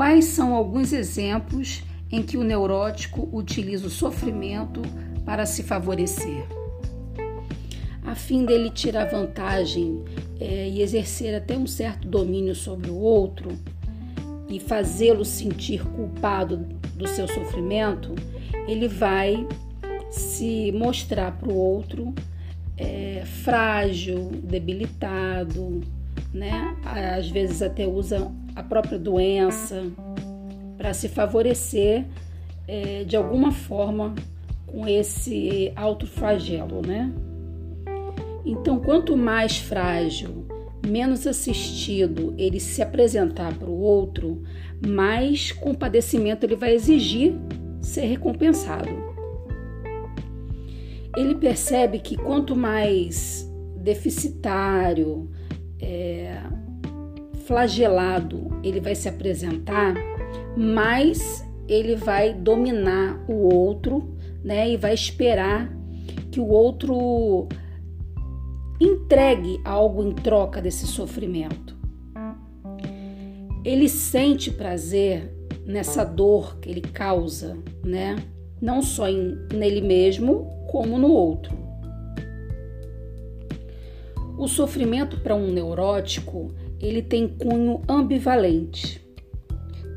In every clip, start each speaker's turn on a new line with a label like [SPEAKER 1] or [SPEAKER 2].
[SPEAKER 1] Quais são alguns exemplos em que o neurótico utiliza o sofrimento para se favorecer? A fim dele tirar vantagem é, e exercer até um certo domínio sobre o outro e fazê-lo sentir culpado do seu sofrimento, ele vai se mostrar para o outro é, frágil, debilitado, né? Às vezes até usa a própria doença para se favorecer é, de alguma forma com esse autoflagelo, né? Então, quanto mais frágil, menos assistido ele se apresentar para o outro, mais compadecimento ele vai exigir ser recompensado. Ele percebe que quanto mais deficitário, é, flagelado ele vai se apresentar, mais ele vai dominar o outro, né? E vai esperar que o outro entregue algo em troca desse sofrimento. Ele sente prazer nessa dor que ele causa, né? Não só em, nele mesmo, como no outro. O sofrimento para um neurótico, ele tem cunho ambivalente.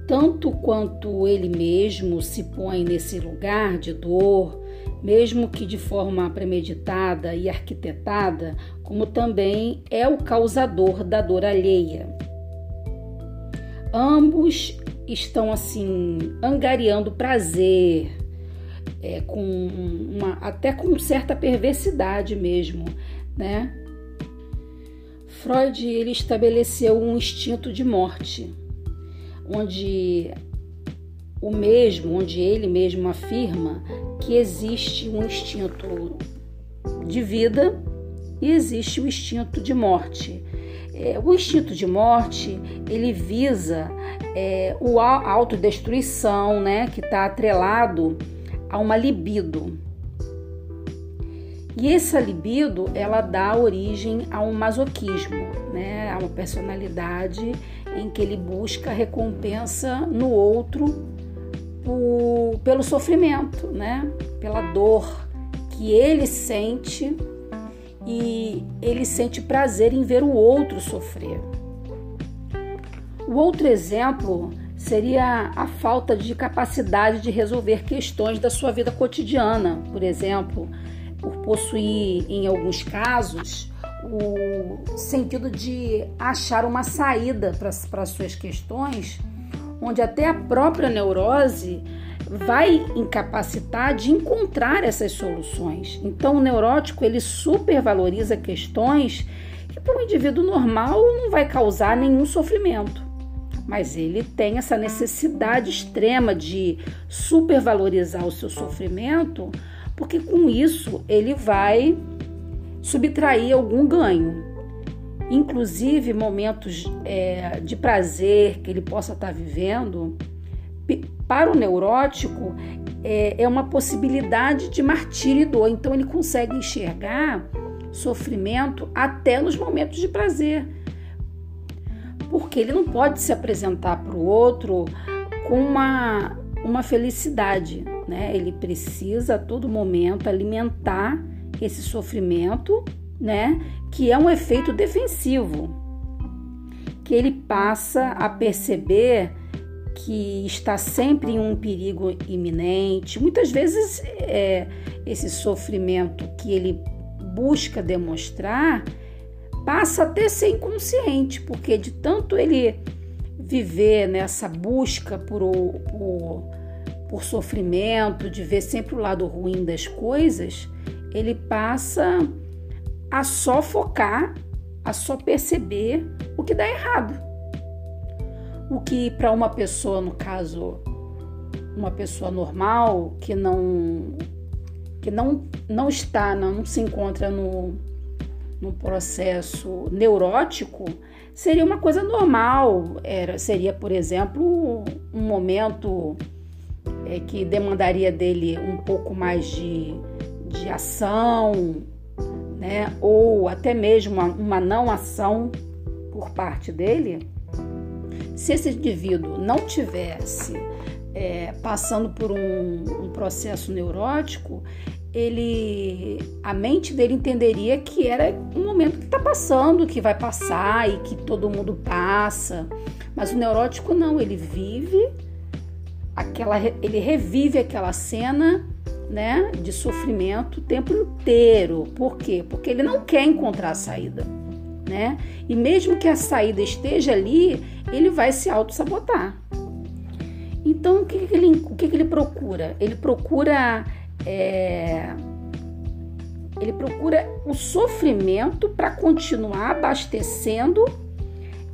[SPEAKER 1] Tanto quanto ele mesmo se põe nesse lugar de dor, mesmo que de forma premeditada e arquitetada, como também é o causador da dor alheia. Ambos estão assim angariando prazer, é, com uma, até com certa perversidade mesmo, né? Freud ele estabeleceu um instinto de morte, onde o mesmo, onde ele mesmo afirma que existe um instinto de vida e existe o instinto de morte. É, o instinto de morte ele visa é, o a autodestruição, né, que está atrelado a uma libido. E essa libido ela dá origem a um masoquismo, né, a uma personalidade em que ele busca recompensa no outro por, pelo sofrimento, né? pela dor que ele sente e ele sente prazer em ver o outro sofrer. O outro exemplo seria a falta de capacidade de resolver questões da sua vida cotidiana, por exemplo, por possuir, em alguns casos, o sentido de achar uma saída para as suas questões onde até a própria neurose vai incapacitar de encontrar essas soluções. Então, o neurótico ele supervaloriza questões que para um indivíduo normal não vai causar nenhum sofrimento. Mas ele tem essa necessidade extrema de supervalorizar o seu sofrimento, porque com isso ele vai subtrair algum ganho inclusive momentos é, de prazer que ele possa estar vivendo, para o neurótico é, é uma possibilidade de martírio e dor. Então ele consegue enxergar sofrimento até nos momentos de prazer. Porque ele não pode se apresentar para o outro com uma, uma felicidade, né? Ele precisa a todo momento alimentar esse sofrimento né? Que é um efeito defensivo, que ele passa a perceber que está sempre em um perigo iminente. Muitas vezes é, esse sofrimento que ele busca demonstrar passa até ser inconsciente, porque de tanto ele viver nessa busca por, por, por sofrimento, de ver sempre o lado ruim das coisas, ele passa a só focar, a só perceber o que dá errado. O que para uma pessoa, no caso, uma pessoa normal que não que não não está, não se encontra no, no processo neurótico, seria uma coisa normal. Era, seria, por exemplo, um momento é, que demandaria dele um pouco mais de, de ação, né, ou até mesmo uma, uma não ação por parte dele, Se esse indivíduo não tivesse é, passando por um, um processo neurótico, ele a mente dele entenderia que era um momento que está passando, que vai passar e que todo mundo passa. Mas o neurótico não, ele vive aquela ele revive aquela cena, né, de sofrimento o tempo inteiro. Por quê? Porque ele não quer encontrar a saída, né? E mesmo que a saída esteja ali, ele vai se auto-sabotar. Então, o que, que, ele, o que, que ele procura? Ele procura é, ele procura o sofrimento para continuar abastecendo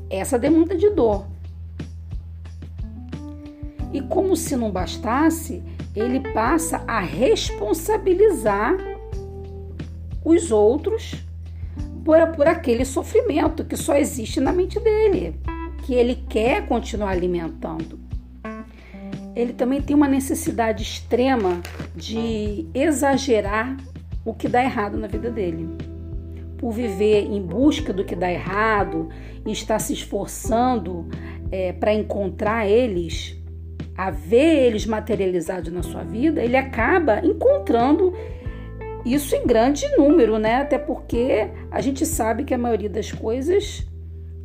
[SPEAKER 1] essa demanda de dor. E como se não bastasse, ele passa a responsabilizar os outros por, por aquele sofrimento que só existe na mente dele, que ele quer continuar alimentando ele também tem uma necessidade extrema de exagerar o que dá errado na vida dele. Por viver em busca do que dá errado e estar se esforçando é, para encontrar eles, a ver eles materializados na sua vida, ele acaba encontrando isso em grande número, né? Até porque a gente sabe que a maioria das coisas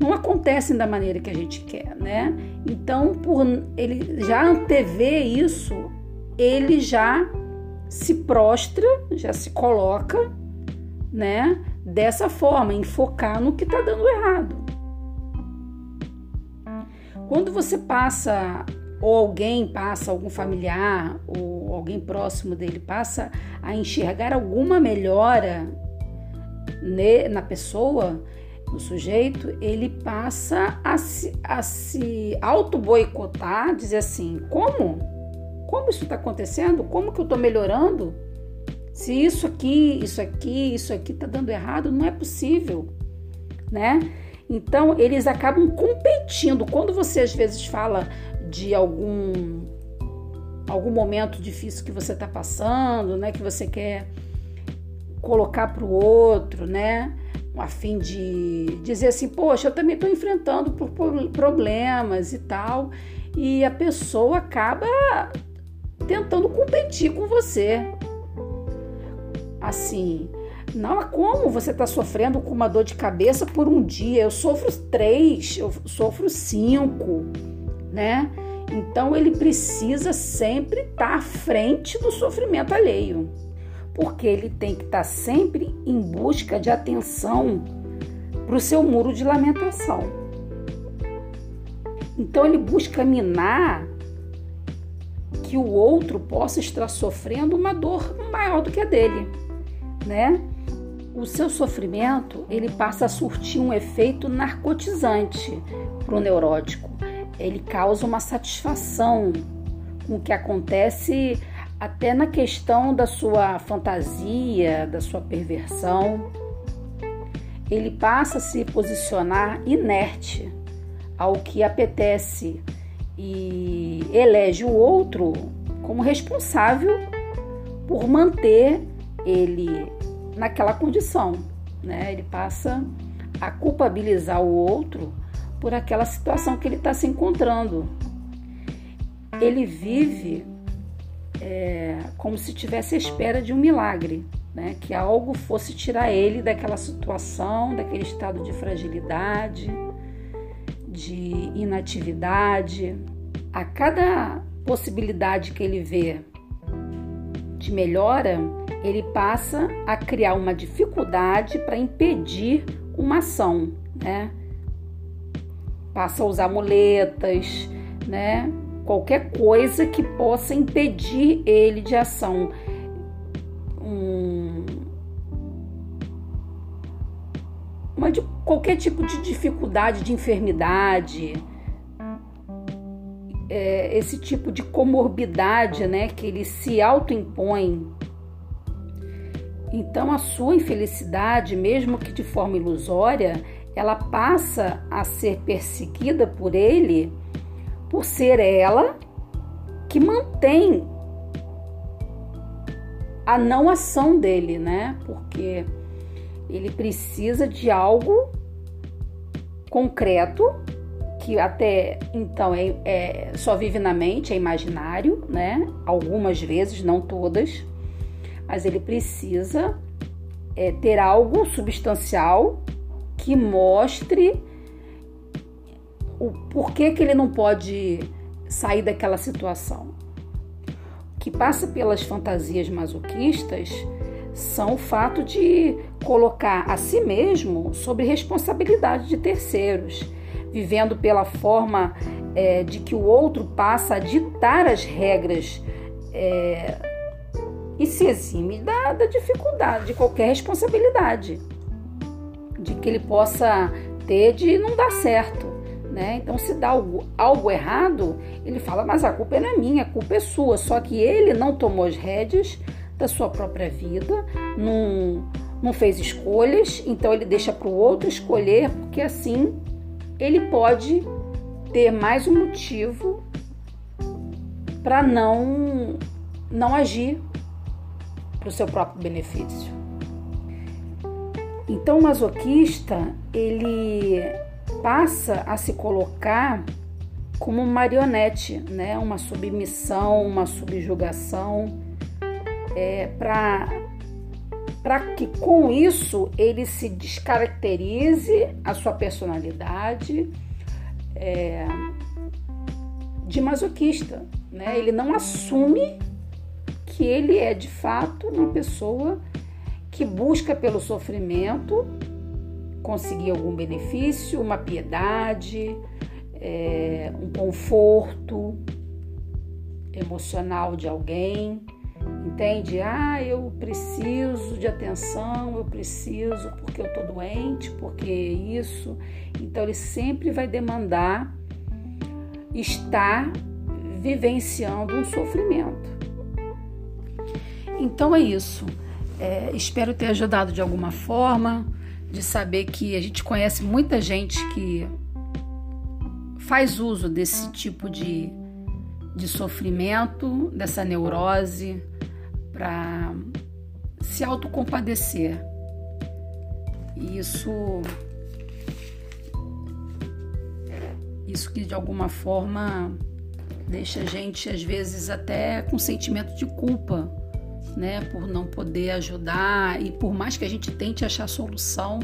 [SPEAKER 1] não acontecem da maneira que a gente quer, né? Então, por ele já antever isso, ele já se prostra, já se coloca, né? Dessa forma, em focar no que está dando errado. Quando você passa, ou alguém passa, algum familiar, ou alguém próximo dele passa a enxergar alguma melhora na pessoa, o sujeito ele passa a se, a se auto-boicotar, dizer assim: como? Como isso está acontecendo? Como que eu estou melhorando? Se isso aqui, isso aqui, isso aqui está dando errado, não é possível, né? Então eles acabam competindo. Quando você às vezes fala de algum algum momento difícil que você está passando, né? Que você quer colocar para o outro, né? a fim de dizer assim, poxa, eu também estou enfrentando por problemas e tal, e a pessoa acaba tentando competir com você. Assim, não há como você está sofrendo com uma dor de cabeça por um dia. Eu sofro três, eu sofro cinco, né? Então ele precisa sempre estar tá à frente do sofrimento alheio porque ele tem que estar sempre em busca de atenção para o seu muro de lamentação. Então ele busca minar que o outro possa estar sofrendo uma dor maior do que a dele, né? O seu sofrimento ele passa a surtir um efeito narcotizante para o neurótico. Ele causa uma satisfação com o que acontece até na questão da sua fantasia, da sua perversão. Ele passa a se posicionar inerte ao que apetece e elege o outro como responsável por manter ele naquela condição. Né? Ele passa a culpabilizar o outro por aquela situação que ele está se encontrando. Ele vive é, como se tivesse à espera de um milagre, né? que algo fosse tirar ele daquela situação, daquele estado de fragilidade, de inatividade. A cada possibilidade que ele vê de melhora, ele passa a criar uma dificuldade para impedir uma ação, né? Passa a usar muletas, né? qualquer coisa que possa impedir ele de ação. Um, uma de qualquer tipo de dificuldade, de enfermidade, é, esse tipo de comorbidade, né, que ele se autoimpõe. Então a sua infelicidade, mesmo que de forma ilusória, ela passa a ser perseguida por ele por ser ela que mantém a não ação dele, né? Porque ele precisa de algo concreto que até então é, é, só vive na mente, é imaginário, né? Algumas vezes, não todas, mas ele precisa é, ter algo substancial que mostre o porquê que ele não pode sair daquela situação. O que passa pelas fantasias masoquistas são o fato de colocar a si mesmo sob responsabilidade de terceiros, vivendo pela forma é, de que o outro passa a ditar as regras é, e se exime da, da dificuldade, de qualquer responsabilidade, de que ele possa ter de não dar certo. Né? Então, se dá algo, algo errado, ele fala, mas a culpa não é minha, a culpa é sua. Só que ele não tomou as rédeas da sua própria vida, não, não fez escolhas, então ele deixa para o outro escolher, porque assim ele pode ter mais um motivo para não, não agir para o seu próprio benefício. Então, o masoquista ele passa a se colocar como marionete, né? uma submissão, uma subjugação, é, para que com isso ele se descaracterize a sua personalidade é, de masoquista. Né? Ele não assume que ele é de fato uma pessoa que busca pelo sofrimento conseguir algum benefício, uma piedade, é, um conforto emocional de alguém, entende? Ah, eu preciso de atenção, eu preciso porque eu tô doente, porque isso. Então ele sempre vai demandar estar vivenciando um sofrimento. Então é isso. É, espero ter ajudado de alguma forma, de saber que a gente conhece muita gente que faz uso desse tipo de, de sofrimento, dessa neurose, para se autocompadecer. E isso, isso que de alguma forma deixa a gente às vezes até com sentimento de culpa né, por não poder ajudar e por mais que a gente tente achar solução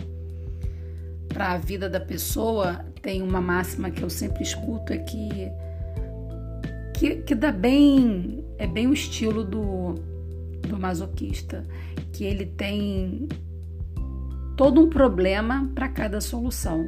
[SPEAKER 1] para a vida da pessoa, tem uma máxima que eu sempre escuto é que que, que dá bem é bem o estilo do, do masoquista, que ele tem todo um problema para cada solução.